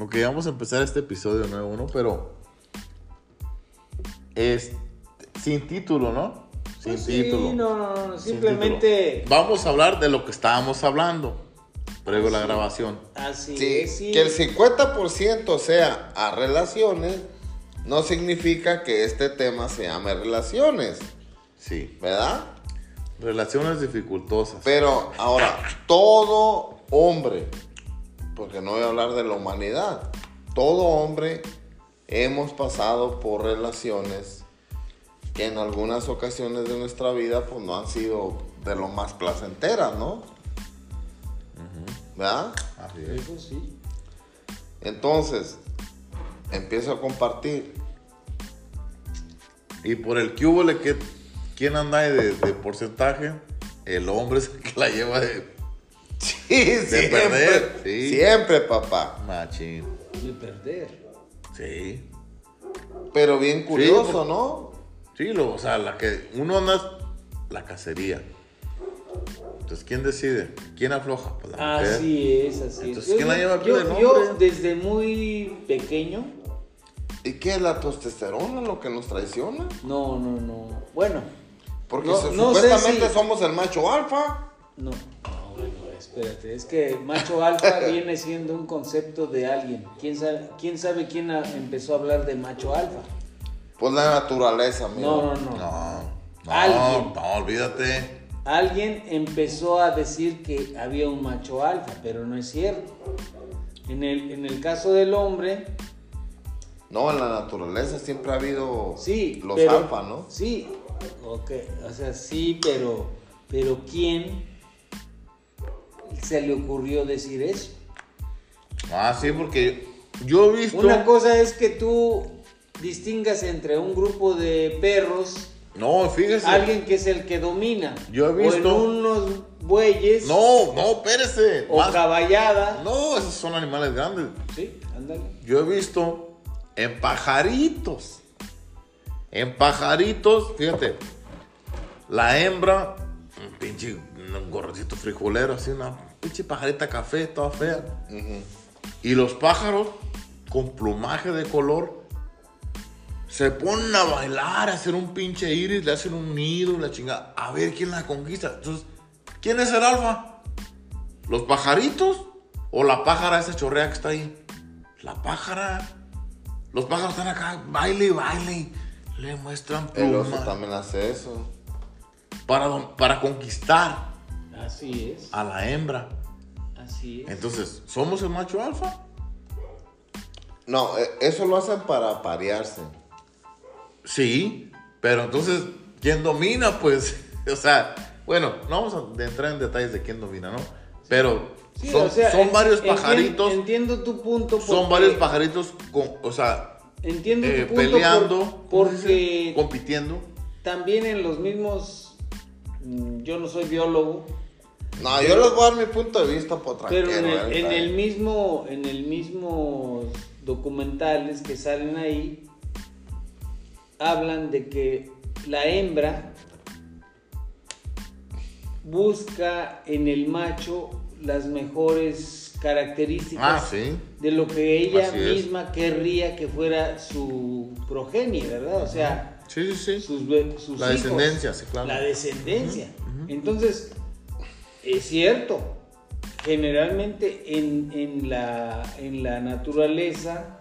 Ok, vamos a empezar este episodio nuevo, ¿no? Pero es sin título, ¿no? Sin Pues sí, título. no, no, no, Sin simplemente título. Vamos a hablar de lo que estábamos hablando previo a la grabación. así Sí, es, sí. que el 50% sea a relaciones, no significa que este tema se llame relaciones, Sí. ¿verdad? Relaciones dificultosas. Pero ahora, todo hombre, porque no voy a hablar de la humanidad, todo hombre hemos pasado por relaciones que en algunas ocasiones de nuestra vida pues no han sido de lo más placenteras, ¿no? ¿Verdad? Así es. Eso sí. Entonces, empiezo a compartir. Y por el que hubo, que ¿quién anda ahí de, de porcentaje? El hombre es el que la lleva de Sí, siempre, perder, sí. siempre, papá. machín. De perder. Sí. Pero bien curioso, por- ¿no? Sí, lo, o sea, la que uno anda la cacería. Entonces, ¿quién decide? ¿Quién afloja? Pues la mujer. Así es, así Entonces, es. ¿quién la lleva yo, el yo desde muy pequeño, ¿Y qué es la testosterona lo que nos traiciona? no, no, no. Bueno, Porque No, su- no sé supuestamente si- somos el macho alfa. no. Espérate. Es que macho alfa viene siendo un concepto de alguien. ¿Quién sabe quién, sabe quién a- empezó a hablar de macho alfa? Pues la naturaleza, amigo. No, no, no. No, no, Alguien. no, olvídate. Alguien empezó a decir que había un macho alfa, pero no es cierto. En el, en el caso del hombre, No, en la naturaleza siempre ha habido sí. los pero- alfa, ¿no? Sí, ok. O sea, sí, pero, pero ¿quién se le ocurrió decir eso? Ah, sí, porque yo he visto. Una cosa es que tú distingas entre un grupo de perros, No, fíjese. alguien que es el que domina, Yo he visto- o en unos bueyes, No, no, espérese. o Más- caballada. No, esos son animales grandes. Sí, ándale. Yo he visto en pajaritos. En pajaritos, fíjate. La hembra, un pinche un gordito frijolero, así una pinche pajarita café, toda fea. Y los pájaros con plumaje de color se ponen a bailar, a hacer un pinche iris, le hacen un nido, la chingada. A ver quién la conquista. Entonces, ¿quién es el alfa? ¿Los pajaritos? ¿O la pájara esa chorrea que está ahí? La pájara. Los pájaros están acá, baile y baile. Le muestran El oso plumas también hace eso. para, para conquistar Así es, a la hembra. así es. Entonces, ¿somos el macho alfa? No, eh, eso lo hacen para parearse. Sí, pero entonces, ¿quién domina? Pues, o sea, bueno, no vamos a entrar en detalles de quién domina, ¿no? Pero Sí, son, o sea, son en- varios pajaritos, Entiendo tu punto. son porque- varios pajaritos, con, o sea, Entiendo eh, tu punto peleando, porque compitiendo. también en los mismos. mm, Yo no soy biólogo, No, yo les voy a dar mi punto de vista por pero en el, en el mismo, en el mismo documentales que salen ahí hablan de que la hembra busca en el macho las mejores características Ah, sí. de lo que ella Así es. misma querría que fuera su progenie, ¿verdad? O sea, Sí, sí, sí. sus, sus La hijos. descendencia, sí, claro. La descendencia. Entonces, es cierto, generalmente en, en la, en la naturaleza,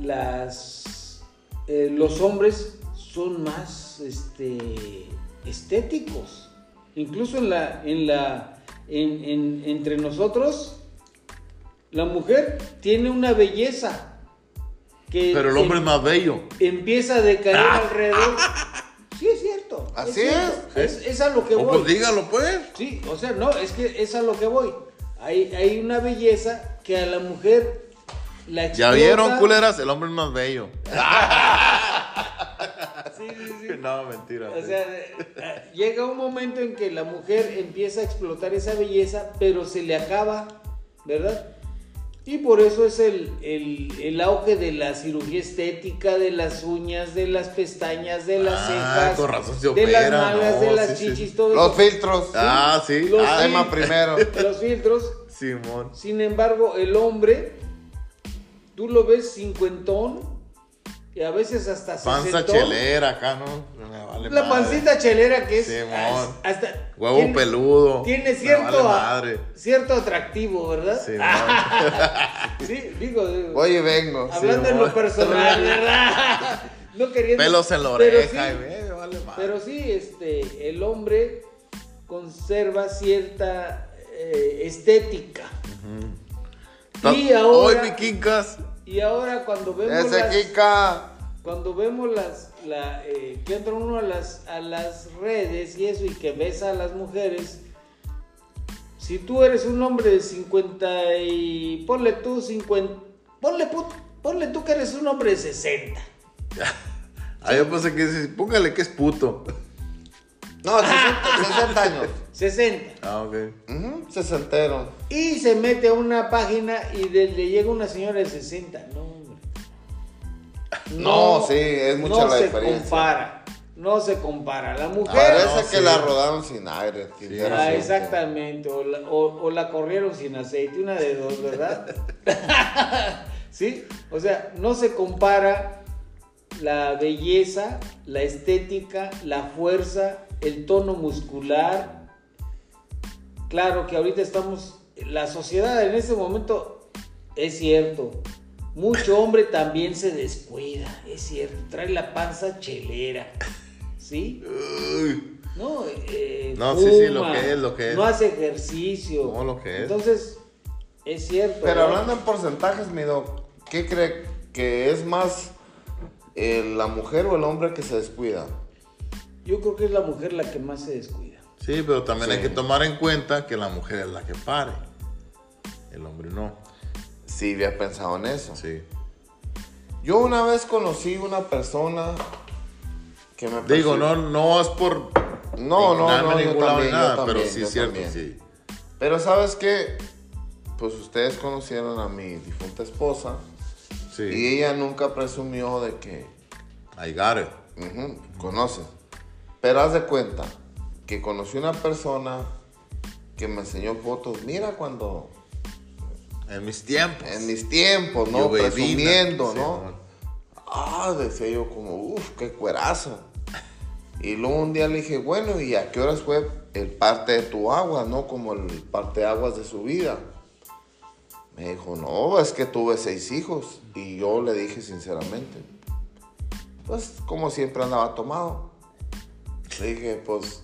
las, eh, los hombres son más este, estéticos. Incluso en la, en la, en- en- entre nosotros, la mujer tiene una belleza. Que Pero el hombre es más bello. empieza a decaer alrededor. Sí, cierto. Así es. Es, es a lo que O voy. pues dígalo, pues. Sí, o sea, no, es que es a lo que voy. Hay, hay una belleza que a la mujer la Ya explota. vieron, culeras, el hombre es más bello. Sí, sí, sí. No, mentira. O sea, llega un momento en que la mujer empieza a explotar esa belleza, pero se le acaba, ¿verdad? Y por eso es el, el, el auge de la cirugía estética, de las uñas, de las pestañas, de las Ah, cejas, con razón se de las nalgas, no, de las sí, sí. chichis, todo Los eso. filtros. ah, sí. Los Ah, primero. Los filtros. Simón. Sin embargo, el hombre tú lo ves cincuentón y a veces hasta Panza sesentón. chelera acá, ¿no? Me vale La madre. pancita chelera que es Simón. hasta Huevo tiene- peludo. Tiene cierto vale a- madre. cierto atractivo, ¿verdad? Sí, Sí, digo, digo, Voy y vengo. hablando en lo personal, ¿verdad? No queriendo Pelos en la pero oreja, sí, y ve, me vale madre. Pero sí, este, el hombre conserva cierta eh, estética. Y ahora, Hoy, mi quincas. Y ahora cuando vemos Ese las, Kika. cuando vemos las, la, eh, que entra uno a las, a las redes y eso y que ves a las mujeres, si tú eres un hombre de 50 y ponle tú 50, ponle, pu- ponle tú que eres un hombre de 60. Ah, yo pensé que póngale que es puto. No, 60, 60 años. 60. Ah, ok. Ujú, Sesentero. Y se mete a una página y de- le llega una señora de 60. No, hombre. No, sí, es mucha no la se diferencia. compara. No se compara. La mujer. Parece no, que sí. la rodaron sin aire. Ah, exactamente. O la, o- o la corrieron sin aceite. Una de dos, ¿verdad? sí. O sea, no se compara la belleza, la estética, la fuerza, el tono muscular. Claro que ahorita estamos. La sociedad en este momento es cierto. Mucho hombre también se descuida, es cierto. Trae la panza chelera. ¿Sí? No, eh, No, sí, sí, lo que es, lo que es. No hace ejercicio. No, lo que es. Entonces, es cierto. Pero ¿no? hablando en porcentajes, mi doc, ¿qué cree que es más eh, la mujer o el hombre que se descuida? Yo creo que es la mujer la que más se descuida. Sí, pero también Sí. hay que tomar en cuenta que la mujer es la que pare. El hombre no. Sí, había pensado en eso. Sí. Yo una vez conocí una persona que me Digo, no, no es por. No, no, nada, no, yo también, yo nada, también, pero sí yo es cierto, también. sí. Pero sabes qué, pues ustedes conocieron a mi difunta esposa Sí. y ella nunca presumió de que I got it. Ujú, conoces. Pero haz de cuenta que conocí una persona que me enseñó fotos. Mira cuando En mis tiempos. en mis tiempos, ¿no? Yo. Presumiendo, ¿no? Ah, decía yo como, uff, qué cuerazo. Y luego un día le dije, bueno, ¿y a qué horas fue el parte de tu agua, no? Como el parte de aguas de su vida. Me dijo, no, es que tuve seis hijos. Y yo le dije sinceramente, pues como siempre andaba tomado. Le dije, pues,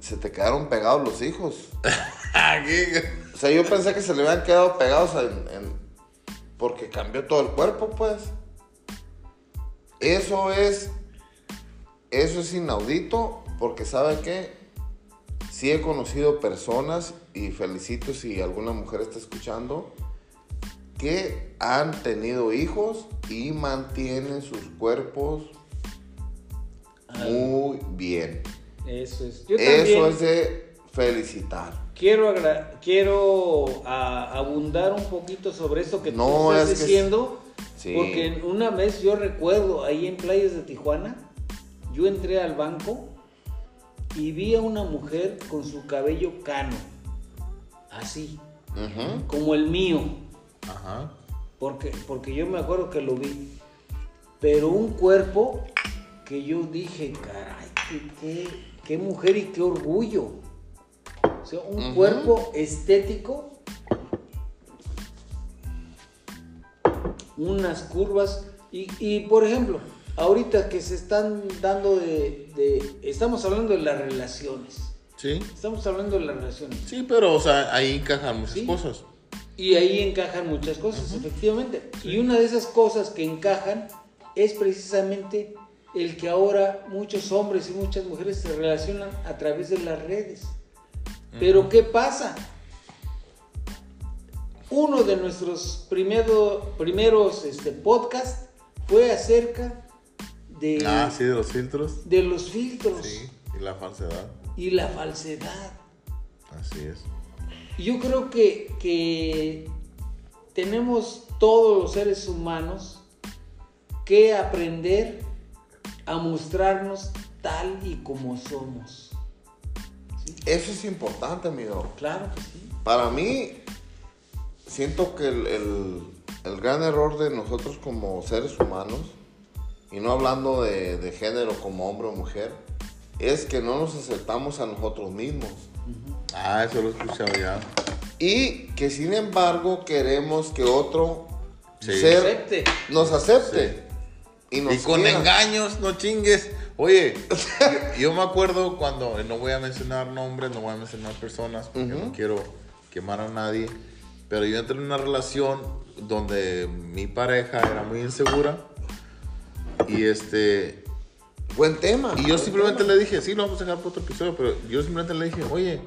se te quedaron pegados los hijos. O sea, yo pensé que se le habían quedado pegados en, en- porque cambió todo el cuerpo, pues. Eso es, eso es inaudito, porque ¿sabe qué? Sí he conocido personas, y felicito si alguna mujer está escuchando, que han tenido hijos y mantienen sus cuerpos muy bien. Eso es. Yo Eso es de felicitar. quiero, quiero a- abundar un poquito sobre esto que No, tú estás es diciendo. sí. Porque una vez yo recuerdo ahí en playas de Tijuana, yo entré al banco y vi a una mujer con su cabello cano. Así, como el mío. Ajá. Porque, porque yo me acuerdo que lo vi. Pero un cuerpo que yo dije, caray, qué, mujer y qué orgullo. O sea, un cuerpo estético. Unas curvas. Y, y, por ejemplo, ahorita que se están dando de, de- Estamos hablando de las relaciones. Sí. Estamos hablando de las relaciones. Sí, pero, o sea, ahí encajan muchas Sí. cosas. Y ahí encajan muchas cosas, efectivamente. Y una de esas cosas que encajan es precisamente el que ahora muchos hombres y muchas mujeres se relacionan a través de las redes. Pero ¿qué pasa? Uno de nuestros primero- primeros este, podcasts fue acerca de, Ah, sí, de los filtros. de los filtros Sí. Y la falsedad. y la falsedad. Así es. Yo creo que, que tenemos todos los seres humanos que aprender a mostrarnos tal y como somos. ¿Sí? Eso es importante, amigo. Claro que sí. Para mí, siento que el, el- el gran error de nosotros como seres humanos, y no hablando de, de género como hombre o mujer, es que no nos aceptamos a nosotros mismos. Ah, eso lo he escuchado ya. Y que sin embargo queremos que otro Sí. ser Acepte. nos acepte. Y, nos Y con engaños, no chingues. Oye, yo, me acuerdo cuando, no voy a mencionar nombres, no voy a mencionar personas, porque Ujú. no quiero quemar a nadie, pero yo entré en una relación donde mi pareja era muy insegura y este... Buen tema. Y yo simplemente tema. le dije, sí, lo vamos a dejar por otro episodio, pero yo simplemente le dije, oye,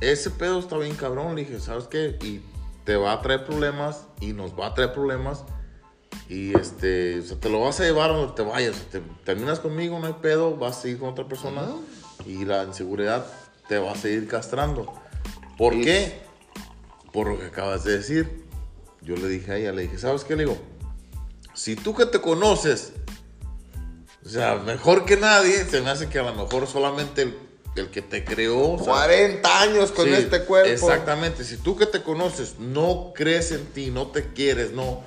ese pedo está bien cabrón. Le dije, ¿sabes qué? Y te va a traer problemas y nos va a traer problemas. Y este, o sea, te lo vas a llevar donde te vayas. Te, terminas conmigo, no hay pedo, vas a ir con otra persona. Y la inseguridad te va a seguir castrando. ¿Por Y- qué? Por lo que acabas de decir. Yo le dije a ella, le dije, ¿sabes qué? Le digo, si tú que te conoces o sea, mejor que nadie, se me hace que a lo mejor solamente el, el que te creó. o sea, 40 años con sí, este cuerpo. Exactamente. Si tú que te conoces no crees en ti, no te quieres, no.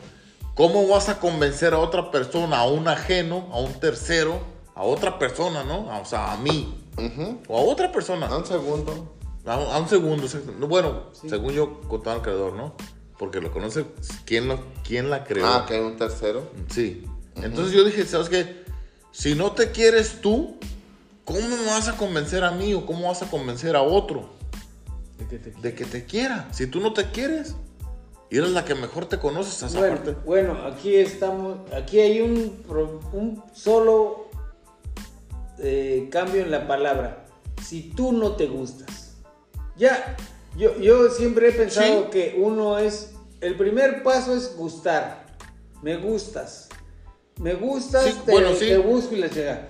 ¿Cómo vas a convencer a otra persona, a un ajeno, a un tercero, a otra persona, ¿no? A- O sea, a mí. Ujú. O a otra persona. A un segundo. A, un- a un segundo. Bueno, según yo contaba al creador, ¿no? Porque lo conoce quién, lo, quién la creó. Ah, que hay un tercero. Sí. Entonces yo dije, ¿sabes qué? Si no te quieres tú, ¿cómo me vas a convencer a mí o cómo vas a convencer a otro De que te- de que te quiera? Si tú no te quieres y eres la que mejor te conoces, esa Bueno, parte. bueno, aquí estamos, aquí hay un, solo eh, cambio en la palabra. Si tú no te gustas. Ya, yo, yo siempre he pensado Sí. que uno es, el primer paso es gustar. Me gustas. Me gustas, Sí, te, bueno, sí. te busco y la llega.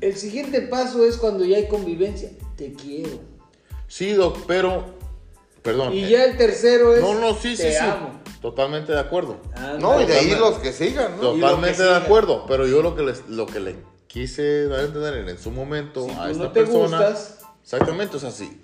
El siguiente paso es cuando ya hay convivencia. Te quiero. Sí, Doc, pero, perdón. Y eh, ya el tercero es no, no, sí, te sí, sí. amo. Totalmente de acuerdo. No, y de ahí los que sigan, ¿no? Totalmente de acuerdo. Pero yo lo que, les, lo que le quise dar a entender en, en su momento Si a tú esta no te persona. gustas, Exactamente, o sea, si,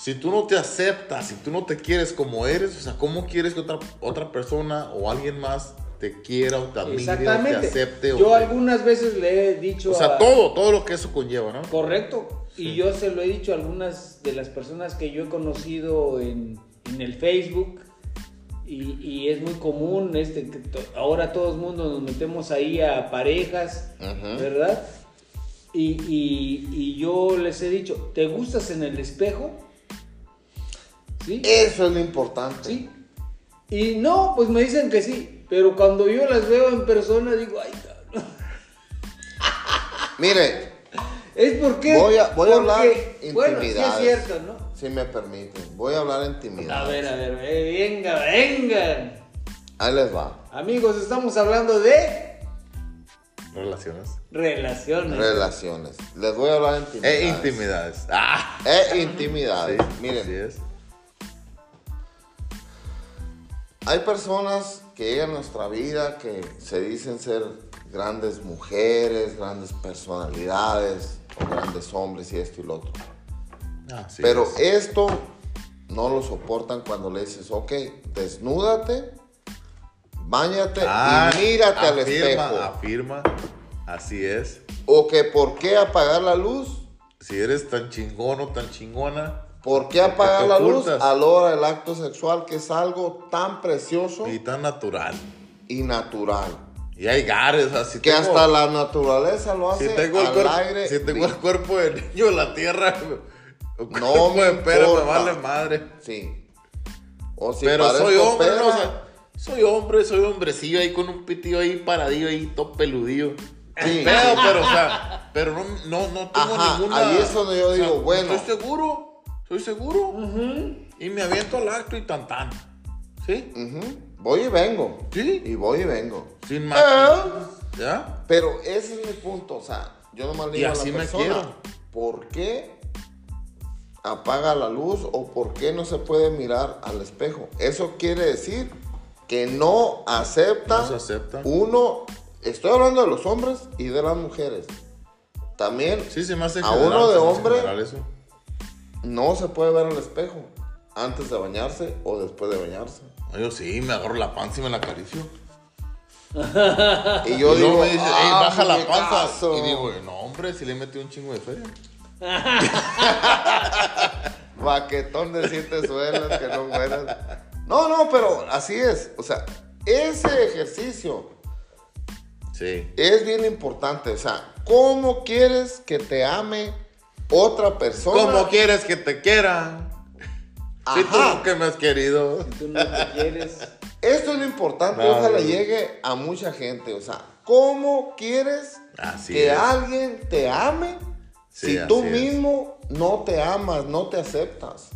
si tú no te aceptas, si tú no te quieres como eres, o sea, ¿cómo quieres que otra, otra persona o alguien más te quiera o te admire o te acepte? o Yo te- algunas veces le he dicho O sea, a- todo, todo lo que eso conlleva, ¿no? Correcto. Y yo se lo he dicho a algunas de las personas que yo he conocido en, en el Facebook. Y, y es muy común, este, que to- ahora todo el mundo nos metemos ahí a parejas, Ujú. ¿verdad? Y, y- y yo les he dicho, ¿te gustas en el espejo? ¿Sí? Eso es lo importante. Sí. Y no, pues me dicen que sí. Pero cuando yo las veo en persona, digo, ay, cabrón. Mire, Es porque. Voy a- voy a hablar porque, Bueno, sí es intimidades. cierto, ¿no? si me permiten, voy a hablar en intimidad. A ver, a ver, venga, venga. Ahí les va. Amigos, estamos hablando de Relaciones. relaciones. Relaciones. Les voy a hablar en intimidades. E intimidades. Ah, E intimidades. sí, Miren, así es. hay personas que llegan a nuestra vida que se dicen ser grandes mujeres, grandes personalidades, o grandes hombres y esto y lo otro. Así Pero es. esto no lo soportan cuando le dices, ok, desnúdate, bañate Ah, y mírate al afirma, espejo. Afirma, así es. O que por qué apagar la luz, Si eres tan chingón o tan chingona por qué apagar la luz a la hora del acto sexual, que es algo tan precioso y tan natural. y natural. Y hay gares, así Que hasta la naturaleza lo si hace tengo, el al cuerpo, aire. si tengo el cuerpo de niño en la tierra, No me espera, me vale madre. Sí. O si Pero soy hombre, perra, ¿no? O sea, soy hombre, soy hombrecillo ahí con un pitillo ahí paradillo ahí, todo peludillo. Sí. Pero, pero, o sea, pero no, no, no tengo Ajá, ninguna. ahí es donde yo o sea, digo, bueno. Estoy seguro, estoy seguro. Y me aviento al acto y tan tan. ¿Sí? voy y vengo. Sí. Y voy y vengo. Sin más. Ah. ¿Ya? Pero ese es mi punto, o sea, yo nomás le Y digo a la me persona, quiero. ¿por qué apaga la luz o por qué no se puede mirar al espejo? Eso quiere decir que no acepta, No se acepta. uno, estoy hablando de los hombres y de las mujeres. También Sí, se me hace A general, uno de me hombre. No se puede ver al espejo. antes de bañarse o después de bañarse. Yo sí, me agarro la panza y me la acaricio. Y Y yo luego digo, me dice, "Ey, "Ah, baja la panza. muñecazo". Y digo, no, hombre, si le metí un chingo de feria. Baquetón de siete suelos que no mueras. No, no, pero así es. O sea, ese ejercicio Sí. es bien importante. O sea, ¿cómo quieres que te ame otra persona? ¿Cómo quieres que te quiera? Si tú Ajá. nunca me has querido. Tú no te quieres. Esto es lo importante. No, Ojalá no. llegue a mucha gente. O sea, ¿cómo quieres Así que es. alguien te ame Sí, si tú así es. mismo no te amas, no te aceptas?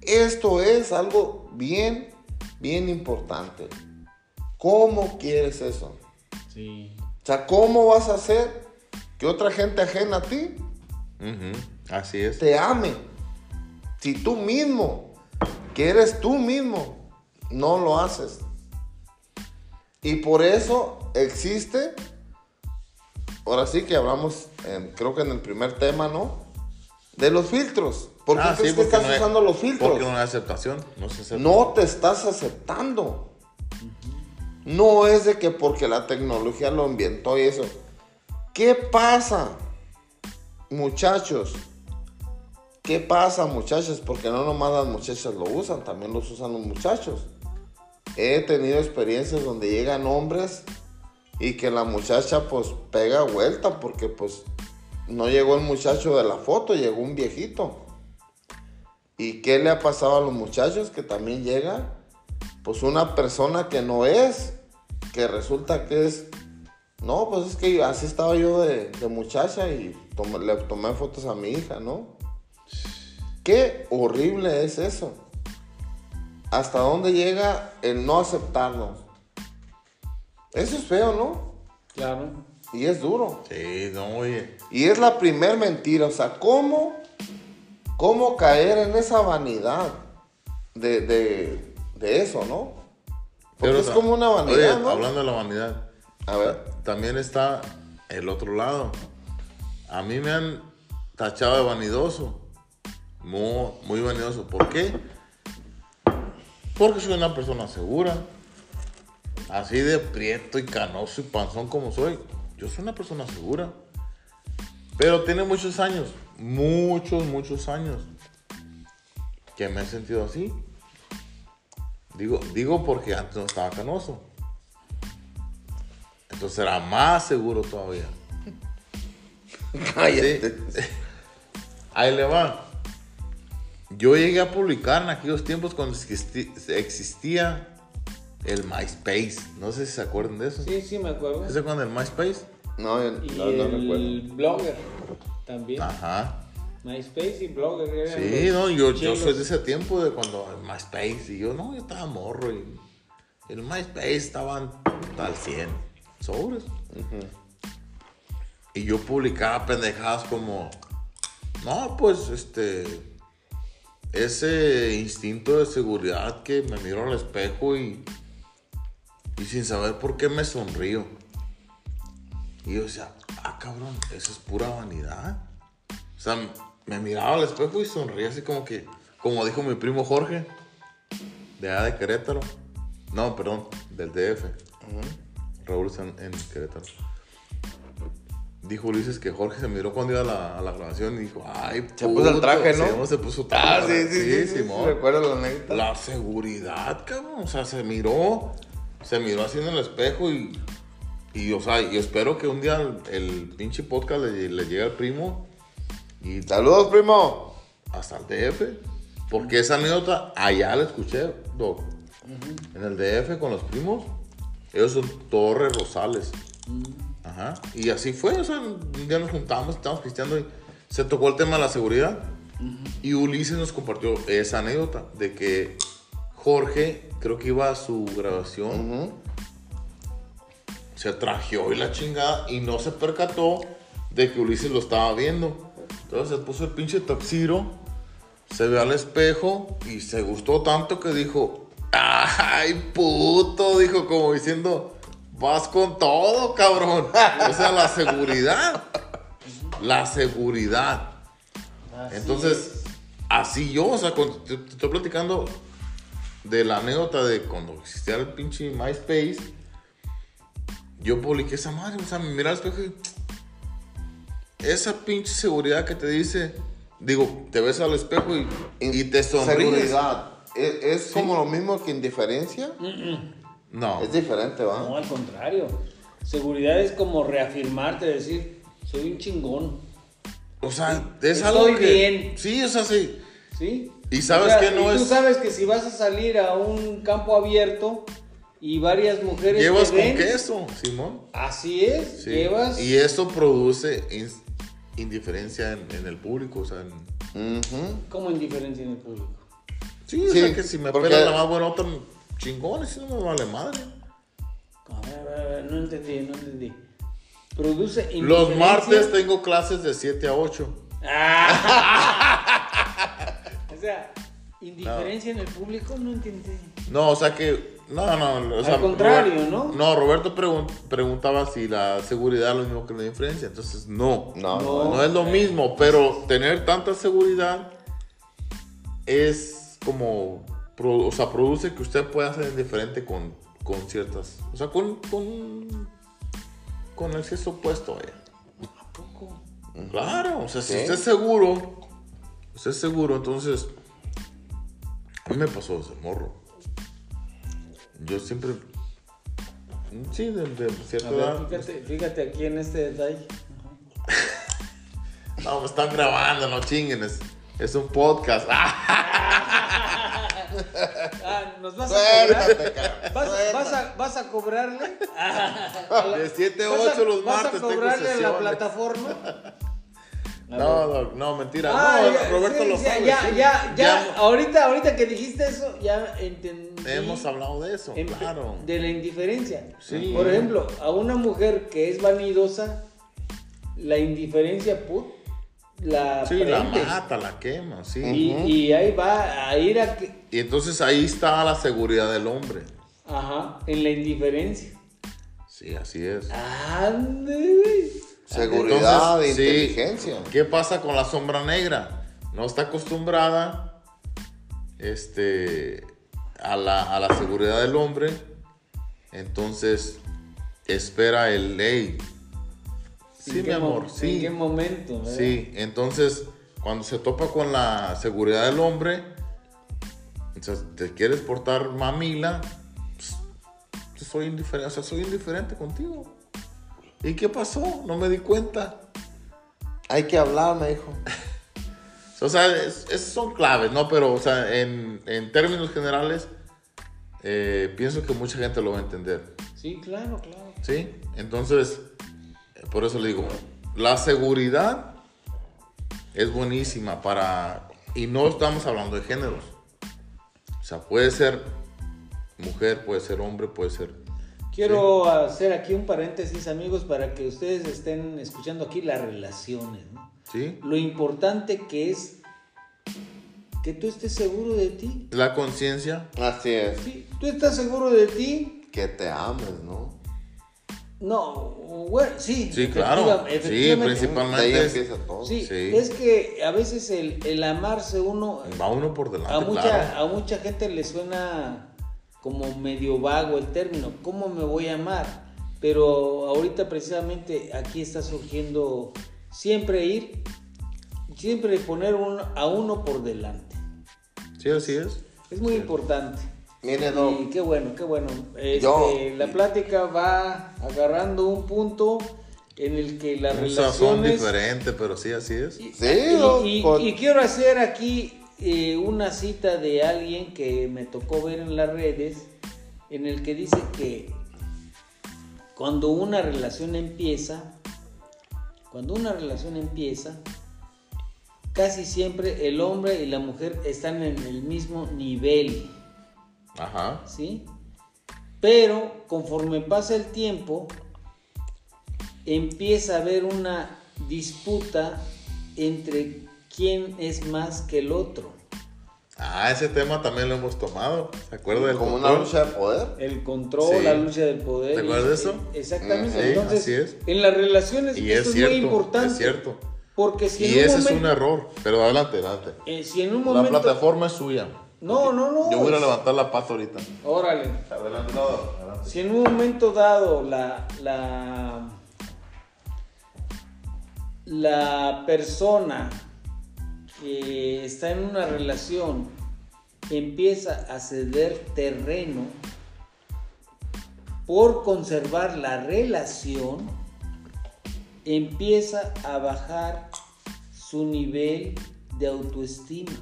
Esto es algo bien, bien importante. ¿Cómo quieres eso? Sí. O sea, ¿cómo vas a hacer que otra gente ajena a ti Así es. te ame? Si tú mismo, que eres tú mismo, no lo haces. Y por eso existe, ahora sí que hablamos, en- creo que en el primer tema, ¿no? De los filtros. ¿Por qué Ah, crees sí, que porque estás no hay- usando los filtros? Porque no hay aceptación. No se acepta. No te estás aceptando. No es de que porque la tecnología lo inventó y eso. ¿Qué pasa, muchachos? ¿Qué pasa, muchachos? Porque no nomás las muchachas lo usan, también los usan los muchachos. He tenido experiencias donde llegan hombres y que la muchacha pues pega vuelta porque pues no llegó el muchacho de la foto, llegó un viejito. ¿Y qué le ha pasado a los muchachos? Que también llega, pues una persona que no es, que resulta que es, no, pues es que así estaba yo de, de muchacha y tomé- le tomé fotos a mi hija, ¿no? Qué horrible es eso. ¿Hasta dónde llega el no aceptarnos? Eso es feo, ¿no? Claro. Y es duro. Sí, no, oye. Y es la primer mentira. O sea, ¿cómo, cómo caer en esa vanidad de, de- de eso, no? Porque Pero es como una vanidad, oye, ¿no? Hablando de la vanidad. A ver. También está el otro lado. A mí me han tachado de vanidoso. Muy, muy vanidoso. ¿Por qué? Porque soy una persona segura. Así de prieto y canoso y panzón como soy. Yo soy una persona segura. Pero tiene muchos años. Muchos, muchos años. Que me he sentido así. Digo, digo porque antes no estaba canoso. Entonces era más seguro todavía. Cállate. Sí. Ahí le va. Yo llegué a publicar en aquellos tiempos cuando existía el MySpace. No sé si se acuerdan de eso. Sí, sí, me acuerdo. ¿Se acuerdan del MySpace? No, yo- Y no, no recuerdo. el blogger también. Ajá. MySpace y blogger. Sí, no, yo, yo soy de ese tiempo de cuando el MySpace. Y yo, no, yo estaba morro. Y el MySpace estaban al 100 sobres. Y yo publicaba pendejadas como, no, pues este, ese instinto de seguridad que me miro al espejo y, y sin saber por qué me sonrío. Y yo decía, ah, cabrón, eso es pura vanidad. O sea, me miraba al espejo y sonría así como que, como dijo mi primo Jorge, de allá de Querétaro. No, perdón, del DF. Raúl está en, en Querétaro. Dijo Ulises que Jorge se miró cuando iba a la, a la grabación y dijo, ay, Se puso el traje, ¿no? Sí, se puso traje. Ah, sí, sí, sí, sí, recuerdo la anécdota. La seguridad, cabrón. O sea, se miró, se miró así en el espejo y, y o sea, y espero que un día el, el pinche podcast le, le llegue al primo y Saludos, primo. hasta el DF. Porque esa anécdota allá la escuché, Doc. En el DF con los primos. Ellos son Torres Rosales. Ajá. Y así fue. O sea, un día nos juntamos, estábamos pisteando y se tocó el tema de la seguridad. Y Ulises nos compartió esa anécdota de que Jorge, creo que iba a su grabación, se trajeó y la chingada y no se percató de que Ulises lo estaba viendo. Entonces se puso el pinche taxiro, se ve al espejo y se gustó tanto que dijo, ay puto, dijo como diciendo, vas con todo, cabrón. O sea, la seguridad. La seguridad. Así Entonces, es. así yo, o sea, cuando te, te estoy platicando de la anécdota de cuando existía el pinche MySpace, yo publiqué esa madre, o sea, me miraba al espejo y esa pinche seguridad que te dice, digo, te ves al espejo y, y te sonríes. Seguridad. ¿Es, es como lo mismo que indiferencia? No. Es diferente, ¿va? No, al contrario. Seguridad es como reafirmarte, decir, soy un chingón. O sea, es Estoy algo que... bien. Sí, o sea, sí. ¿Sí? Y sabes O sea, que no y Tú es- sabes que si vas a salir a un campo abierto y varias mujeres Llevas te con queso, Simón. Así es, Sí. llevas. Y eso produce indiferencia en, en el público, o sea, en- como indiferencia en el público. Sí, o Sí, sea que si me porque- pela la más buenota, chingón, eso no me vale madre. A ver, a ver, a ver, no entendí, no entendí. Produce Los indiferencia. martes tengo clases de 7 a 8. Ah. o sea, indiferencia en el público, no entendí. No, o sea que. No, no. O sea, Al contrario, Robert- ¿no? No, Roberto pregun- preguntaba si la seguridad es lo mismo que la indiferencia. Entonces, no. No, No. no. No es lo mismo, pero tener tanta seguridad es como. O sea, produce que usted pueda ser indiferente con, con ciertas. O sea, con. con con el sexo opuesto, vaya. ¿A poco? Claro, o sea, si usted es seguro, usted es seguro, entonces. A mí me pasó ese morro. Yo siempre. Sí, de, de cierta ver, edad. fíjate, fíjate aquí en este detalle. No, me están grabando, no chinguen. Es, es un podcast. ¡Ah! ¿nos vas a? Suéltate. ¿Vas, vas a, ¿Vas a cobrarle? A la- De 7 a ¿vas a- 8 los ¿Vas martes a tengo cobrarle a la plataforma? A No, no, no, mentira. Ah, no, ya, Roberto sí, lo sabe. Ya, sí. ya, ya, hemos- ahorita, ahorita que dijiste eso, ya entendí. hemos hablado de eso, en- claro. De la indiferencia. Sí. Por ejemplo, a una mujer que es vanidosa, la indiferencia, put, la Sí, la prende. mata, la quema, sí. Y, y ahí va a ir a que, Y entonces ahí está la seguridad del hombre. ajá, en la indiferencia. Sí, así es. Ande. Seguridad Entonces, de sí. inteligencia. ¿Qué pasa con la sombra negra? No está acostumbrada este, a, la, a la seguridad del hombre. Entonces espera el ley. Sí, ¿En mi amor, ¿En sí. qué momento? verdad? Sí, entonces cuando se topa con la seguridad del hombre, entonces te quieres portar mamila, pues, soy indiferente, o sea, soy indiferente contigo. ¿Y qué pasó? No me di cuenta. Hay que hablar, me dijo. O sea, es- es- son claves, ¿no? Pero, o sea, en, en términos generales, eh, pienso que mucha gente lo va a entender, Sí, claro, claro. ¿sí? Entonces, por eso le digo, la seguridad es buenísima para... Y no estamos hablando de géneros. O sea, puede ser mujer, puede ser hombre, puede ser... Quiero hacer aquí un paréntesis, amigos, para que ustedes estén escuchando aquí las relaciones, ¿no? ¿Sí? Lo importante que es que tú estés seguro de ti. La conciencia. Así es. Sí, tú estás seguro de ti. Que te ames, ¿no? No, bueno, sí. Sí, claro. Sí, principalmente. Ahí empieza todo. Sí, Sí. es que a veces el, el amarse uno Va uno por delante, a mucha, claro. a mucha gente le suena como medio vago el término, ¿cómo me voy a amar? Pero ahorita precisamente aquí está surgiendo siempre ir, siempre poner un- a uno por delante. Sí, así es. Es muy importante. Mire, Doc. Y qué bueno, qué bueno. Este, Yo- la plática va agarrando un punto en el que las relaciones... diferente, pero sí, así es. Y- Sí, y, Doc, y- por- y quiero hacer aquí eh, una cita de alguien que me tocó ver en las redes, en el que dice que cuando una relación empieza, cuando una relación empieza, casi siempre el hombre y la mujer están en el mismo nivel, Ajá. ¿sí? Pero conforme pasa el tiempo, empieza a haber una disputa entre quién es más que el otro. Ah, ese tema también lo hemos tomado. ¿Se acuerda del Como una control? lucha de poder. El control, Sí. la lucha del poder. ¿Te acuerdas de eso? Exactamente. Sí, Entonces, así es. en las relaciones Y esto es es, muy importante. es cierto. Porque si Y en ese un es un error. Pero adelante, adelante. eh, si en un La plataforma es suya. No, no, no, Yo voy a levantar la pata ahorita. órale, Adelante, no, adelante. si en un momento dado la, la, la persona que está en una relación empieza a ceder terreno por conservar la relación, empieza a bajar su nivel de autoestima,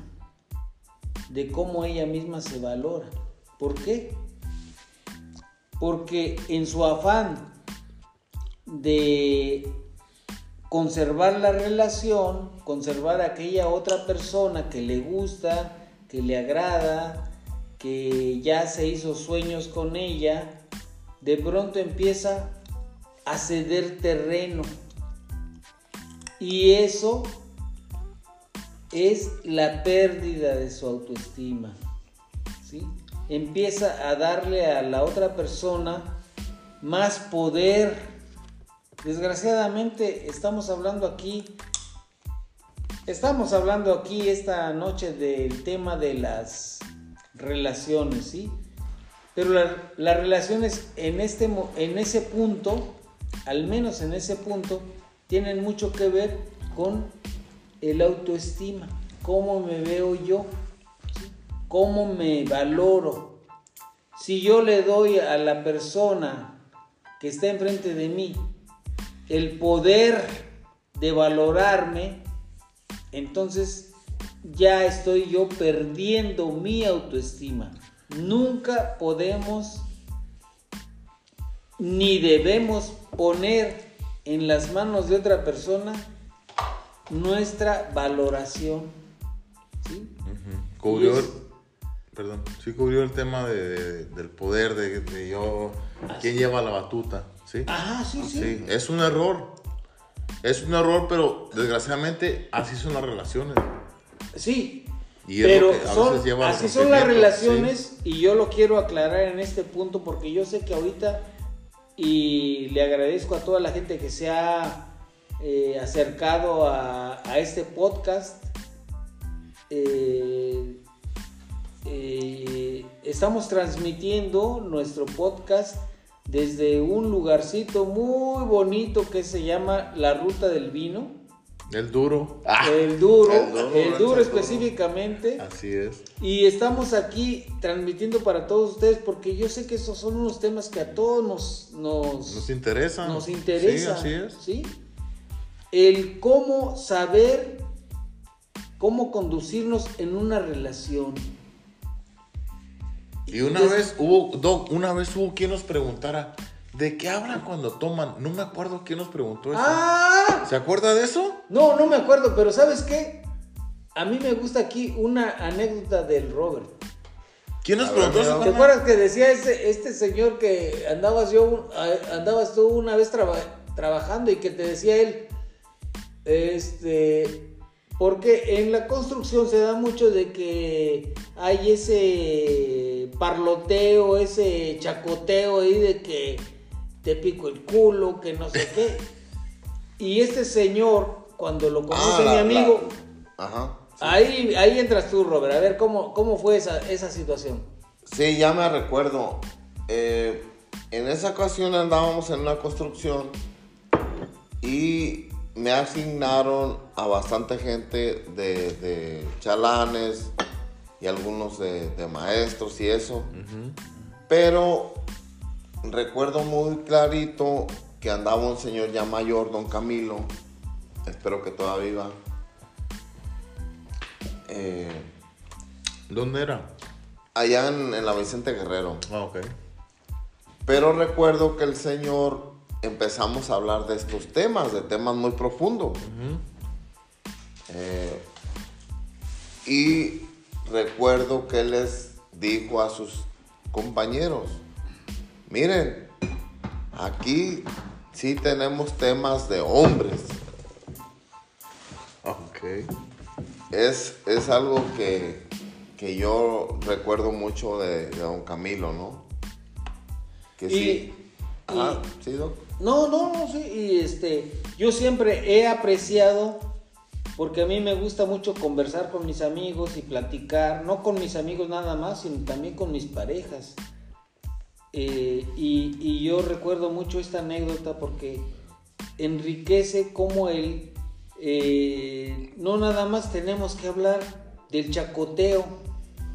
de cómo ella misma se valora. ¿Por qué? Porque en su afán de conservar la relación, conservar a aquella otra persona que le gusta, que le agrada, que ya se hizo sueños con ella, de pronto empieza a ceder terreno. Y eso es la pérdida de su autoestima. ¿sí? Empieza a darle a la otra persona más poder. Desgraciadamente estamos hablando aquí, estamos hablando aquí esta noche del tema de las relaciones, ¿sí? Pero la- las relaciones en, este, en ese punto, al menos en ese punto, tienen mucho que ver con el autoestima, cómo me veo yo, cómo me valoro. Si yo le doy a la persona que está enfrente de mí el poder de valorarme, entonces ya estoy yo perdiendo mi autoestima. Nunca podemos ni debemos poner en las manos de otra persona nuestra valoración. ¿sí? Cubrió es- perdón, sí cubrió el tema de, de- del poder, de, de yo, quién lleva la batuta, ¿sí? Ajá, sí, sí. Sí, es un error. Es un error, pero desgraciadamente así son las relaciones. Sí, Y pero son, así son las relaciones y yo lo quiero aclarar en este punto porque yo sé que ahorita y le agradezco a toda la gente que se ha eh, acercado a, a este podcast. Eh, eh, estamos transmitiendo nuestro podcast desde un lugarcito muy bonito que se llama La Ruta del Vino. El duro. El duro, El duro, el duro el duro. específicamente. Así es. Y estamos aquí transmitiendo para todos ustedes porque yo sé que esos son unos temas que a todos nos, nos, Nos interesa. nos interesa. Sí, así es. ¿sí? El cómo saber cómo conducirnos en una relación. Y una Des- vez hubo, Doc, una vez hubo quien nos preguntara, ¿de qué hablan cuando toman? No me acuerdo quién nos preguntó eso. ¡Ah! ¿Se acuerda de eso? No, no me acuerdo, pero ¿sabes qué? A mí me gusta aquí una anécdota del Robert. ¿Quién nos preguntó eso? ¿Te acuerdas que decía este, este señor que andabas yo andabas tú una vez traba- trabajando y que te decía él este porque en la construcción se da mucho de que hay ese parloteo, ese chacoteo ahí de que te pico el culo, que no sé qué. Y este señor, cuando lo conoce Ah, mi amigo, la- Ajá. ahí, ahí entras tú, Robert, a ver cómo, cómo fue esa, esa situación. Sí, ya me recuerdo. Eh, en esa ocasión andábamos en una construcción y me asignaron a bastante gente de, de chalanes y algunos de, de maestros y eso. Pero recuerdo muy clarito que andaba un señor ya mayor, don Camilo. Espero que todavía viva. Eh, ¿Dónde era? allá en, en la Vicente Guerrero. Ah, ok. Pero recuerdo que el Señor empezamos a hablar de estos temas, de temas muy profundos. Eh, y recuerdo que Él les dijo a sus compañeros, miren, aquí sí tenemos temas de hombres. Ok. Es, es algo que, que yo recuerdo mucho de, de don Camilo, ¿no? Que Y- sí. Ajá, y- sí, Doc. No, no, no, sí, y este, yo siempre he apreciado porque a mí me gusta mucho conversar con mis amigos y platicar, no con mis amigos nada más, sino también con mis parejas. Eh, y, yo recuerdo mucho esta anécdota porque enriquece como él, eh, no nada más tenemos que hablar del chacoteo,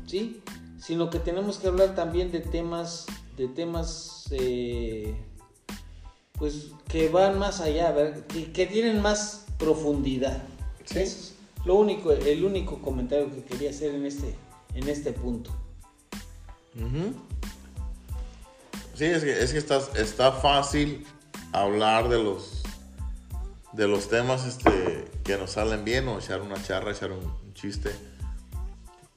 ¿sí? Sino que tenemos que hablar también de temas, de temas, eh, pues que van más allá, que, que tienen más profundidad. Sí. Eso es lo único, el único comentario que quería hacer en este, en este punto. Sí, es que, es que está, está fácil hablar de los de los temas este, que nos salen bien o echar una charra, echar un, un chiste.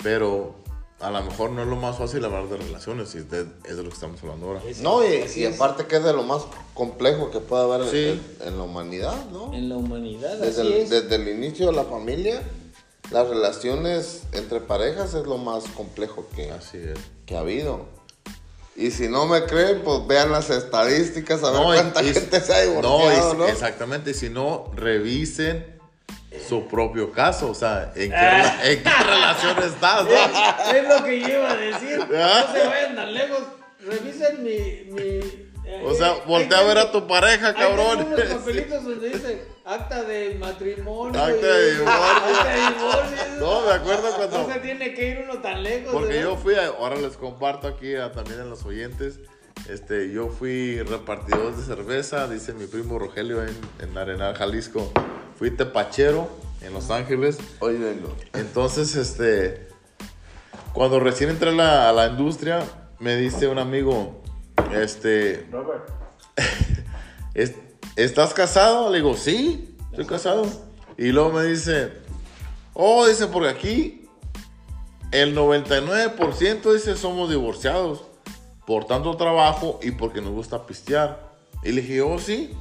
Pero a lo mejor no es lo más fácil hablar de relaciones y es de, es de lo que estamos hablando ahora. No, y, y aparte que es de lo más complejo que puede haber en- Sí. en, en la humanidad, ¿no? En la humanidad, Desde así el, es. desde el inicio de la familia, las relaciones entre parejas es lo más complejo que, Así es. que ha habido. Y si no me creen, pues vean las estadísticas a ver No, y- cuánta y- gente se ha no, divorciado, y- ¿no? exactamente. Si no, revisen su propio caso. O sea, en qué, rela- en qué relación estás, ¿no? Es, es lo que yo iba a decir. No se vayan tan lejos. Revisen mi. mi eh, O sea, eh, voltea a ver a tu pareja, cabrón. unos papelitos donde dice acta de matrimonio. Acta de divorcio. acta de divorcio. No, me acuerdo cuando- No se tiene que ir uno tan lejos. Porque ¿verdad? yo fui, a- ahora les comparto aquí a- también a los oyentes. Este, yo fui repartidor de cerveza, dice mi primo Rogelio en, en Arenal, Jalisco. Fui tepachero en Los Ángeles. Óyelo. Entonces, este, cuando recién entré a la, a la industria, me dice un amigo, este, Robert. "¿Es- ¿estás casado? Le digo, sí, estoy casado. Y luego me dice, oh, dice, porque aquí el 99% dice somos divorciados por tanto trabajo y porque nos gusta pistear. Y le dije, oh, sí.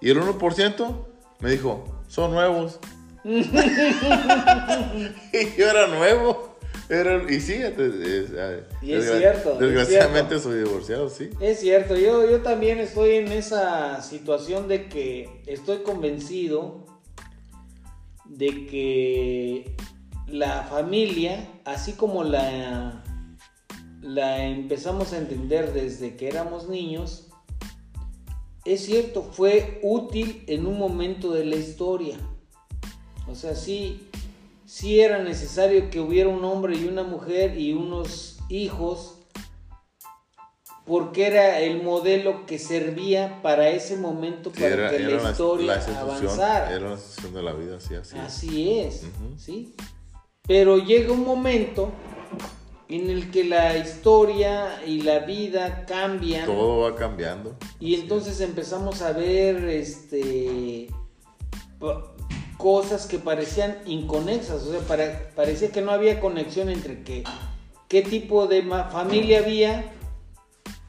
Y el 1% me dijo, son nuevos. y yo era nuevo. Era- y sí, es- es- Y es desgra- cierto, es Desgraciadamente cierto. soy divorciado, sí. Es cierto, yo, yo también estoy en esa situación de que estoy convencido de que la familia, así como la, la empezamos a entender desde que éramos niños, es cierto, fue útil en un momento de la historia. O sea, sí, sí era necesario que hubiera un hombre y una mujer y unos hijos porque era el modelo que servía para ese momento Sí, para era, que era la historia la avanzara. era la institución de la vida, sí, así. es. Así es. ¿sí? Pero llega un momento en el que la historia y la vida cambian Todo va cambiando. y entonces empezamos a ver este cosas que parecían inconexas, o sea, para- parecía que no había conexión entre que, qué tipo de familia había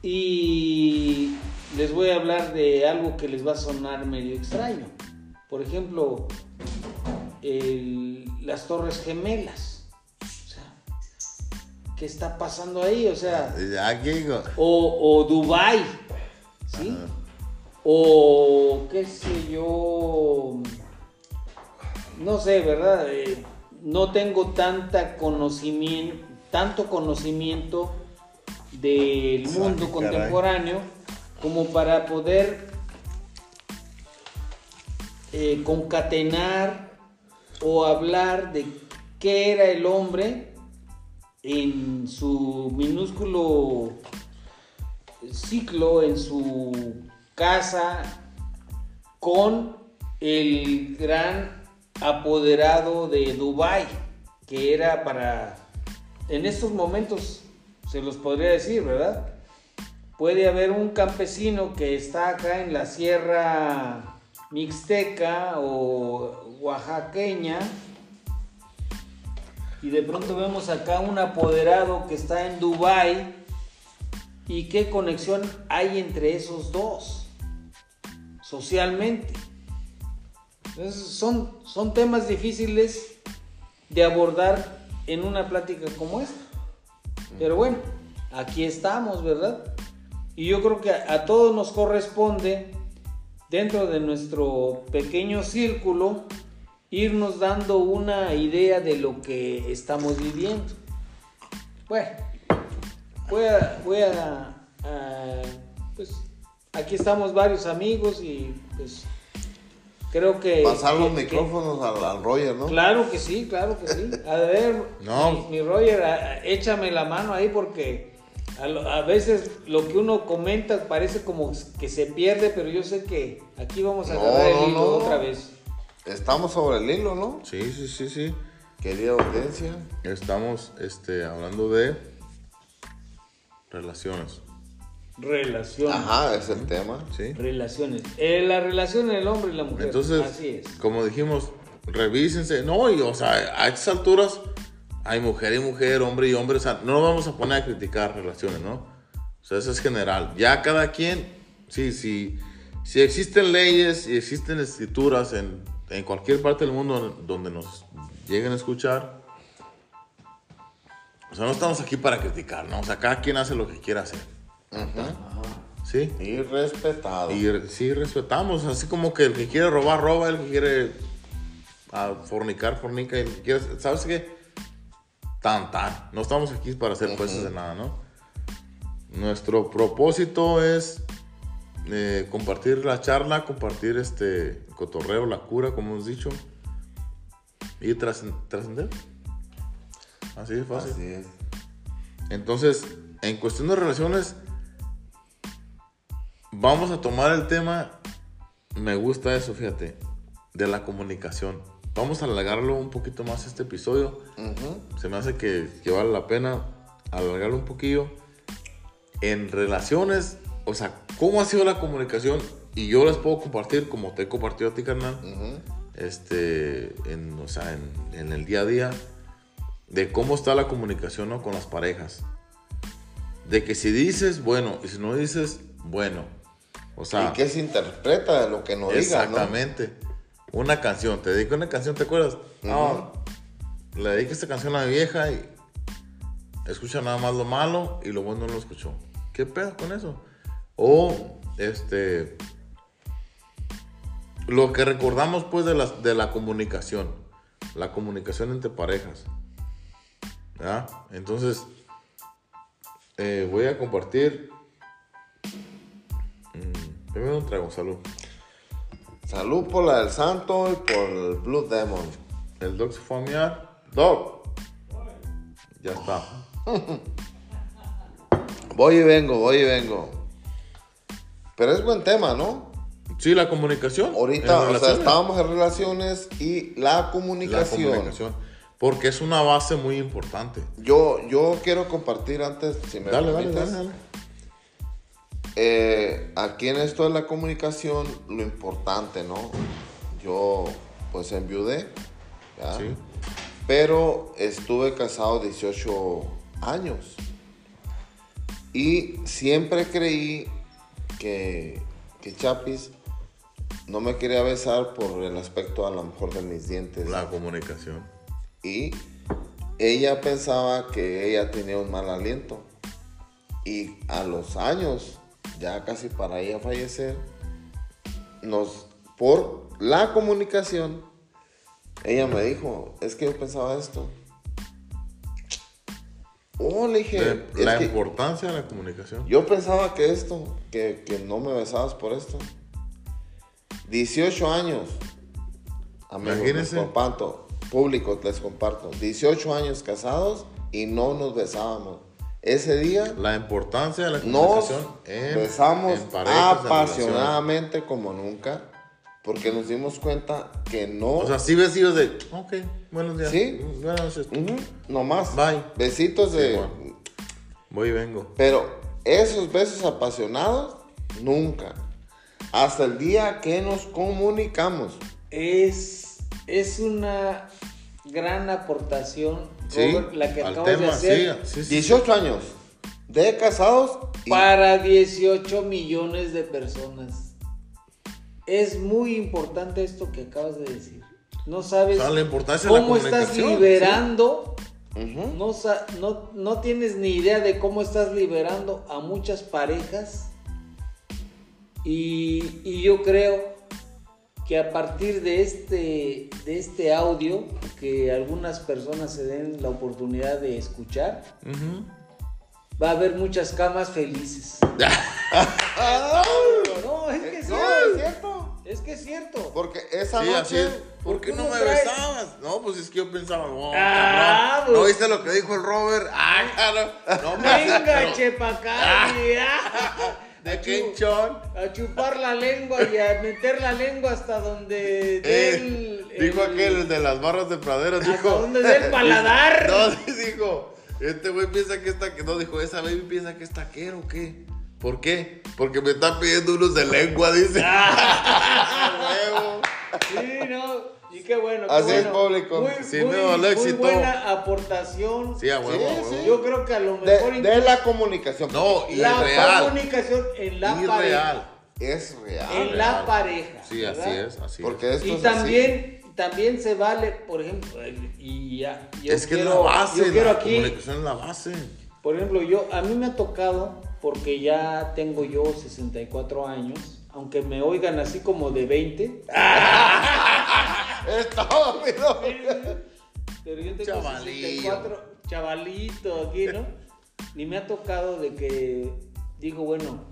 y les voy a hablar de algo que les va a sonar medio extraño. Por ejemplo, el- las Torres Gemelas. ¿Qué está pasando ahí? O sea, Aquí, o, o Dubai, ¿sí? Ajá. O qué sé yo, no sé, ¿verdad? Eh, no tengo tanta conocimiento, tanto conocimiento del mundo contemporáneo como para poder eh, concatenar o hablar de qué era el hombre en su minúsculo ciclo, en su casa, con el gran apoderado de Dubai, que era para, en estos momentos, se los podría decir, ¿verdad? Puede haber un campesino que está acá en la sierra mixteca o oaxaqueña y de pronto vemos acá un apoderado que está en Dubai y qué conexión hay entre esos dos socialmente. Entonces, son, son temas difíciles de abordar en una plática como esta. Pero bueno, aquí estamos, ¿verdad? Y yo creo que a, a todos nos corresponde, dentro de nuestro pequeño círculo, irnos dando una idea de lo que estamos viviendo. Bueno, voy a, voy a, a- pues aquí estamos varios amigos y pues creo que... Pasar los que- que- micrófonos al, al Roger, ¿no? Claro que sí, claro que sí. A ver, No. mi, mi Roger, a- échame la mano ahí porque a, veces lo que uno comenta parece como que se pierde, pero yo sé que aquí vamos a No, agarrar el hilo no. otra vez. Estamos sobre el hilo, ¿no? Sí, sí, sí, sí. Querida audiencia. Estamos este, hablando de relaciones. Relaciones. Ajá, es el tema. ¿Sí? Relaciones. Eh, la relación del hombre y la mujer. Entonces, Así es. como dijimos, revísense. No, y o sea, a estas alturas hay mujer y mujer, hombre y hombre. O sea, no nos vamos a poner a criticar relaciones, ¿no? O sea, eso es general. Ya cada quien, sí, sí. Si existen leyes y existen escrituras en, en cualquier parte del mundo donde nos lleguen a escuchar, o sea, no estamos aquí para criticar, ¿no? O sea, cada quien hace lo que quiera hacer. ¿Sí? Y respetado. Y re- sí respetamos, así como que el que quiere robar, roba, el que quiere ah, fornicar, fornica, el que quiere, ¿sabes qué? Tan, tan. No estamos aquí para hacer jueces de nada, ¿no? Nuestro propósito es eh, compartir la charla, compartir este cotorreo, la cura, como hemos dicho, y trascen- trascender. Así de fácil. Así es. Entonces, en cuestión de relaciones, vamos a tomar el tema, me gusta eso, fíjate, de la comunicación. Vamos a alargarlo un poquito más este episodio. Se me hace que, que vale la pena alargarlo un poquillo. En relaciones, o sea, ¿cómo ha sido la comunicación? Y yo les puedo compartir, como te he compartido a ti, carnal, este, en, o sea, en, en el día a día, de cómo está la comunicación ¿no? con las parejas. De que si dices, bueno, y si no dices, bueno. O sea, y qué se interpreta de lo que no digas, ¿no? exactamente. Una canción, te dedico una canción, ¿te acuerdas? No, le dedico esta canción a mi vieja y escucha nada más lo malo y lo bueno no lo escuchó. ¿Qué pedo con eso? O, este, lo que recordamos pues de la, de la comunicación, la comunicación entre parejas. ¿verdad? Entonces, eh, voy a compartir. Mm, primero un trago, salud. Salud por la del santo y por el Blue Demon. El dog se fue a miar. Dog. Ya está. Voy y vengo, voy y vengo. Pero es buen tema, ¿no? Sí, la comunicación. Ahorita, o sea, estábamos en relaciones y la La comunicación. comunicación. Porque es una base muy importante. Yo, yo quiero compartir antes, si me Dale, dale, permites, dale, dale. eh, aquí en esto de la comunicación, lo importante, ¿no? Yo, pues, enviudé, ¿ya? Sí. pero estuve casado 18 años. Y siempre creí que, que Chapis no me quería besar por el aspecto a lo mejor de mis dientes. La comunicación. Y ella pensaba que ella tenía un mal aliento. Y a los años, ya casi para ella fallecer, nos, por la comunicación, ella me dijo, es que yo pensaba esto. Oh, le dije, De- la importancia de la comunicación. yo pensaba que esto, que, que no me besabas por esto. 18 años. Amigos, les Imagínense. comparto. Público, les comparto. 18 años casados y no nos besábamos. Ese día La importancia de la nos comunicación en, besamos en parejas, en apasionadamente como nunca. Porque nos dimos cuenta que no. O sea, sí vestidos de, ok, buenos días. Sí. Buenas noches. Ujú, no más. Bye. Besitos de. Sí, bueno. Voy y vengo. Pero esos besos apasionados, nunca. Hasta el día que nos comunicamos. Es, es una gran aportación, Sí, Robert, la que acabas de tema, hacer sí, sí, sí. 18 años de casados. y- para 18 millones de personas. Es muy importante esto que acabas de decir. No sabes O sea, la cómo estás liberando. No, sa- no, no tienes ni idea de cómo estás liberando a muchas parejas. Y, y yo creo que a partir de este, de este audio, que algunas personas se den la oportunidad de escuchar, va a haber muchas camas felices. no, es que No, cierto. es cierto. Es que es cierto. Porque esa Sí, así noche. es. ¿Por qué ¿Tú no me traes? besabas? No, pues es que yo pensaba, no, Ah, cabrón. ¿No pues. viste lo que dijo el Robert? Ah, claro. No, pues, Venga, pero- chepa acá, mira. ¿De qué chon? A chupar la lengua y a meter la lengua hasta donde dé Eh, el- dijo el- aquel el de las barras de pradera, ¿Hasta dijo. dónde dé el paladar? No, sí dijo. Este güey piensa que está. No, dijo, esa baby piensa que es taquero o qué. ¿Por qué? Porque me están pidiendo unos de lengua, dice. Huevo. Sí, no. Y qué bueno. qué Así es, público. Muy, muy- no, muy éxito. buena aportación. Sí, a huevo, Sí, a huevo. sí. Yo creo que a lo mejor de incluso la comunicación. No, y la real. comunicación en la Y pareja. real. Es real. En la pareja. Sí, así es, así Porque es. esto Y es también, también se vale, por ejemplo, y ya. yo es que quiero, es la base, Yo quiero la aquí, comunicación es la base. por ejemplo, yo, a mí me ha tocado, porque ya tengo yo 64 años, aunque me oigan así como de 20, así. Estúpido. pero yo tengo Chavalillo. 64, chavalito aquí, ¿no? Ni me ha tocado de que digo, bueno,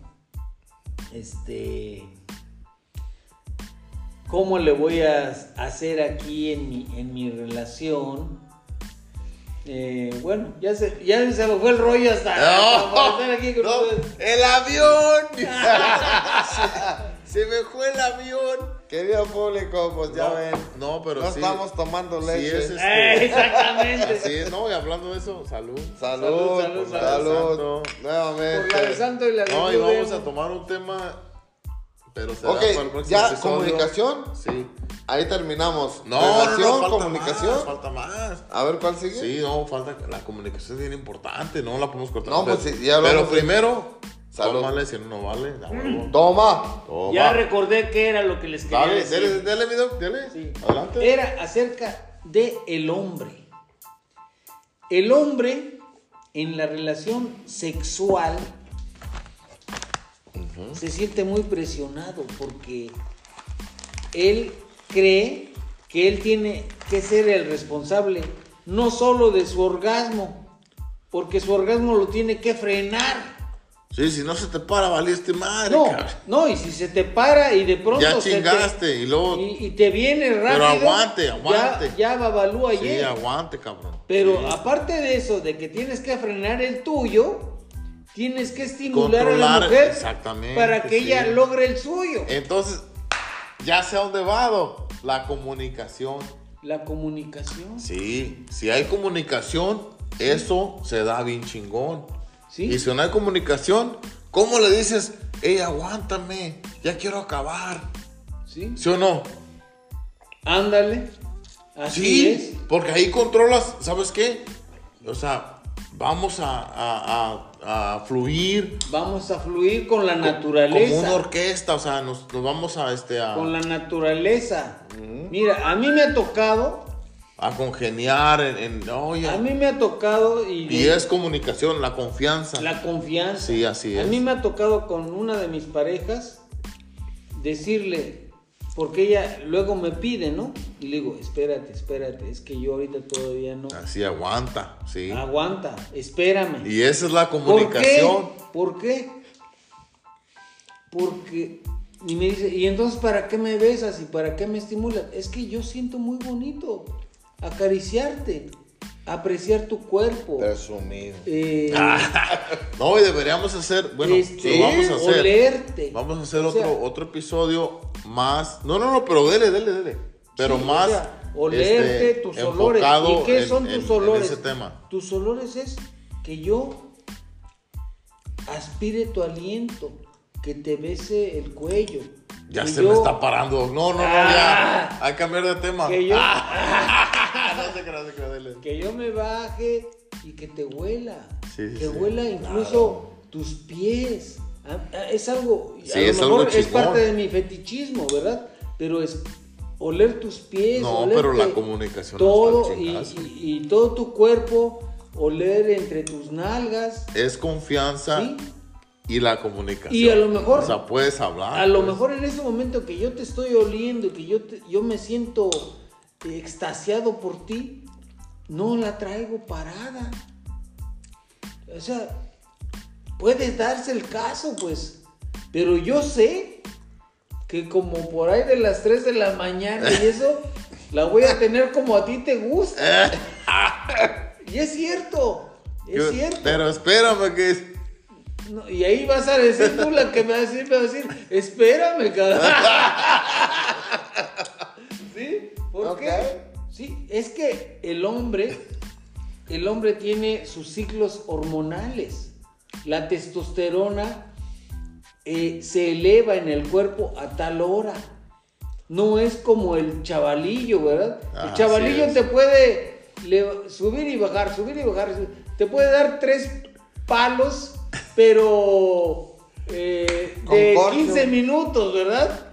este, ¿cómo le voy a hacer aquí en mi, en mi relación? Eh, bueno, ya se, ya se me fue el rollo hasta, hasta para estar aquí con no, ustedes. el avión. se, se me fue el avión. Querido público, pues ya no, ven. No, pero no sí. estamos tomando sí leche. es este- Eh, exactamente. Es, no, y hablando de eso, salud. Salud, Salud, salud, salud. Nuevamente. Por la de santo y la de No, y vamos a tomar un tema, pero será Ok, para el próximo ya, episodio. comunicación. Sí. Ahí terminamos. No, no, Relación, no, falta comunicación. más, falta más. A ver cuál sigue. Sí, no, falta la comunicación es bien importante, no la podemos cortar. No, pero, pues sí, ya Pero de- primero, Salud. tómale, si no, no vale. huevo. Toma. Toma. Ya recordé qué era lo que les quería Dale, decir. dale, dale, video, dale. Sí. Adelante. Era acerca de el hombre. El hombre en la relación sexual se siente muy presionado porque él cree que él tiene que ser el responsable no solo de su orgasmo, porque su orgasmo lo tiene que frenar. Sí, si no se te para, valiste madre, No, cabrón. no, y si se te para y de pronto Ya te- chingaste, y luego- y, y te viene rápido. aguante, ya- aguante. Ya, babalú Sí, ayer. aguante, cabrón. Pero Sí. aparte de eso, de que tienes que frenar el tuyo, tienes que estimular a la mujer exactamente, para que sí. ella logre el suyo. Entonces, ya sé a dónde vado. La comunicación. La comunicación. Sí, si hay comunicación, eso se da bien chingón. Sí. Y si no hay comunicación, ¿cómo le dices, hey, aguántame, ya quiero acabar? ¿Sí? ¿Sí o no? Ándale. Así Sí, es. porque ahí controlas, ¿sabes qué? O sea, vamos a, a- a- a fluir Vamos a fluir con la como una naturaleza. orquesta, o sea, nos, nos vamos a, este, a, Con la naturaleza. Mira, a mí me ha tocado, a congeniar en, en- a mí me ha tocado y, y es comunicación, la confianza. la confianza. Sí, así A es. mí me ha tocado con una de mis parejas decirle, porque ella luego me pide, ¿no? Y le digo, espérate, espérate, es que yo ahorita todavía no. Así aguanta, sí. Aguanta, espérame. Y esa es la ¿Por qué? comunicación. ¿Por qué? Porque, y me dice, ¿y entonces para qué me besas y para qué me estimulas? Es que yo siento muy bonito acariciarte, apreciar tu cuerpo. Presumido. eh, No, y deberíamos hacer, bueno, este, lo vamos a hacer. olerte. Vamos a hacer O otro, sea, otro episodio más. No, no, no, pero dele, dele, dele. Pero sí, o más. sea, olerte este, tus olores. ¿Y qué en- son en- tus olores? En ese tema. Tus olores es que yo aspire tu aliento, que te bese el cuello. Ya se yo- me está parando. No, no, no, Ah. ya. Hay que cambiar de tema. Que yo, no que yo me baje y que te huela. Sí, sí, que huela incluso tus pies. Ah, ah, Es algo, Sí, a lo es mejor algo es parte de mi fetichismo, ¿verdad? Pero es oler tus pies. No, pero la comunicación Todo y, y- y todo tu cuerpo, oler entre tus nalgas. Es confianza ¿sí? y la comunicación. Y a lo mejor- O sea, puedes hablar. A lo pues. mejor en ese momento que yo te estoy oliendo, que yo, te- yo me siento extasiado por ti, no la traigo parada. O sea, puede darse el caso, pues. Pero yo sé que como por ahí de las 3 de la mañana y eso, la voy a tener como a ti te gusta. y es cierto, es Yo- cierto. Pero espérame que es. No, y ahí vas a decir tú la que me va a decir, me va a decir, espérame, cabrón. ¿Por Ok. qué? Sí, es que el hombre, el hombre tiene sus ciclos hormonales. La testosterona eh, se eleva en el cuerpo a tal hora. No es como el chavalillo, ¿verdad? el Así chavalillo te puede subir y bajar, subir y bajar. Te puede dar tres palos, pero eh, de Concordio. 15 minutos, ¿verdad?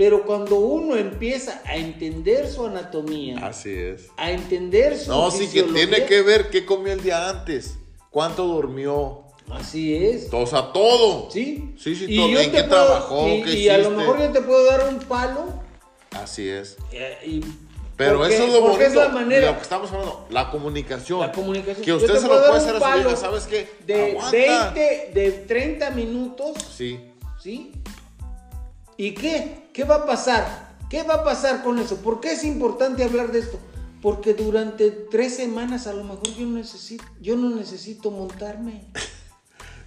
Pero cuando uno empieza a entender su anatomía, Así es. a entender su No, sí que tiene que ver qué comió el día antes, cuánto durmió, Así es. o sea, todo. ¿Sí? Sí, sí, Y todo. yo ¿En qué puedo- trabajó? Y, ¿Qué y a lo mejor yo te puedo dar un palo. Así es. eh, y- Pero porque- eso es lo porque bonito. es la manera. Lo que estamos hablando, la comunicación. La comunicación. Que usted te se lo puede hacer a su hija, ¿sabes qué? De Aguanta. 20, de 30 minutos, Sí. ¿sí? ¿Y qué? ¿Qué va a pasar? ¿Qué va a pasar con eso? ¿Por qué es importante hablar de esto? Porque durante tres semanas a lo mejor yo necesito, yo no necesito montarme.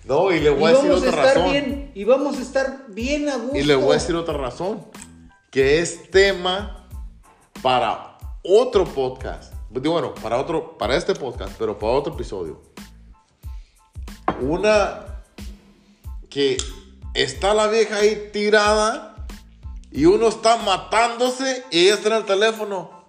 No, y le Y voy a decir vamos a otra estar razón. bien, y vamos a estar bien a gusto. Y le voy a decir otra razón. Que es tema para otro podcast. Digo, Bueno, para otro, para este podcast, pero para otro episodio. Una que está la vieja ahí tirada y uno está matándose y ella está en el teléfono.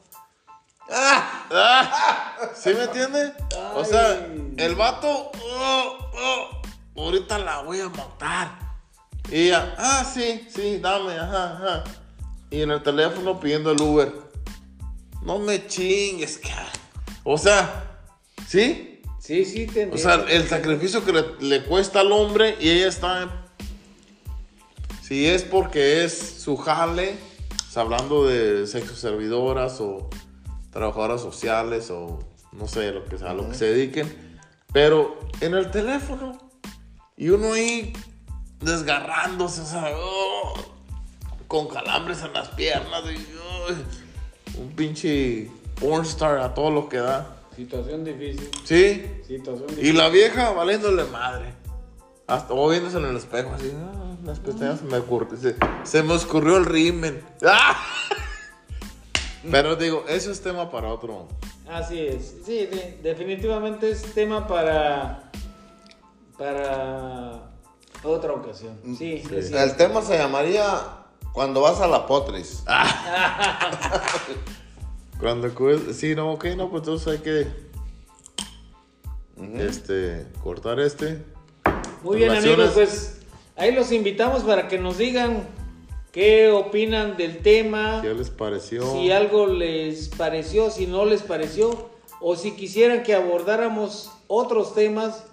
¡Ah! ¿Sí me entiende? O sea, el vato, oh, oh, ahorita la voy a matar. Y ella, ah, sí, sí, dame, ajá, ajá. Y en el teléfono pidiendo el Uber. No me chingues, cara. O sea, ¿sí? Sí, sí, te O sea, el sacrificio que le, le cuesta al hombre y ella está. Si es porque es su jale, sea, hablando de sexo servidoras o trabajadoras sociales o no sé, lo que sea, lo que se dediquen. Pero en el teléfono y uno ahí desgarrándose, o sea, oh, con calambres en las piernas y oh, un pinche pornstar a todo lo que da. Situación difícil. Sí, Situación y difícil. la vieja valiéndole madre. Hasta o viéndose en el espejo así. "Ah, las pestañas se me ocurrió. Se, se me ocurrió el rimen. ¡Ah! Pero digo, eso es tema para otro. Así es. Sí, de- definitivamente es tema para para otra ocasión. Sí, Sí. cierto. El tema se llamaría Cuando vas a la potris. Cuando cu- sí, no, ok, no, pues entonces hay que este cortar este. Muy bien, amigos, pues ahí los invitamos para que nos digan qué opinan del tema, ¿Qué les pareció? si algo les pareció, si no les pareció, o si quisieran que abordáramos otros temas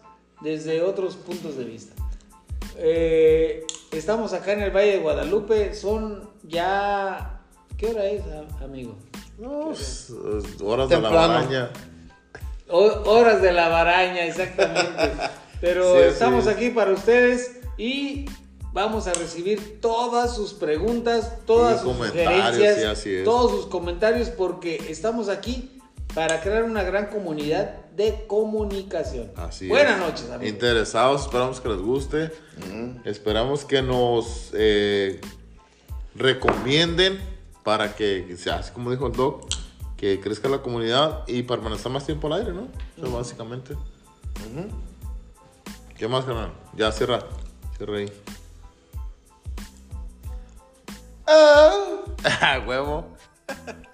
desde otros puntos de vista. Eh, estamos acá en el Valle de Guadalupe, son ya... ¿Qué hora es, amigo? No, pues, eh, horas de la maraña. O- horas de la baraña, exactamente. Pero Sí, estamos sí. aquí para ustedes y vamos a recibir todas sus preguntas, todas Y sus comentarios, sugerencias, sí, así es. todos sus comentarios, porque estamos aquí para crear una gran comunidad de comunicación. Así Buenas es. noches, amigos. Interesados, esperamos que les guste. Esperamos que nos eh, recomienden para que, así como dijo el doc, que crezca la comunidad y permanecer más tiempo al aire, ¿no? O sea, básicamente. ¿Qué más, canal? Ya cierra. Rey. ¡Ah! huevo!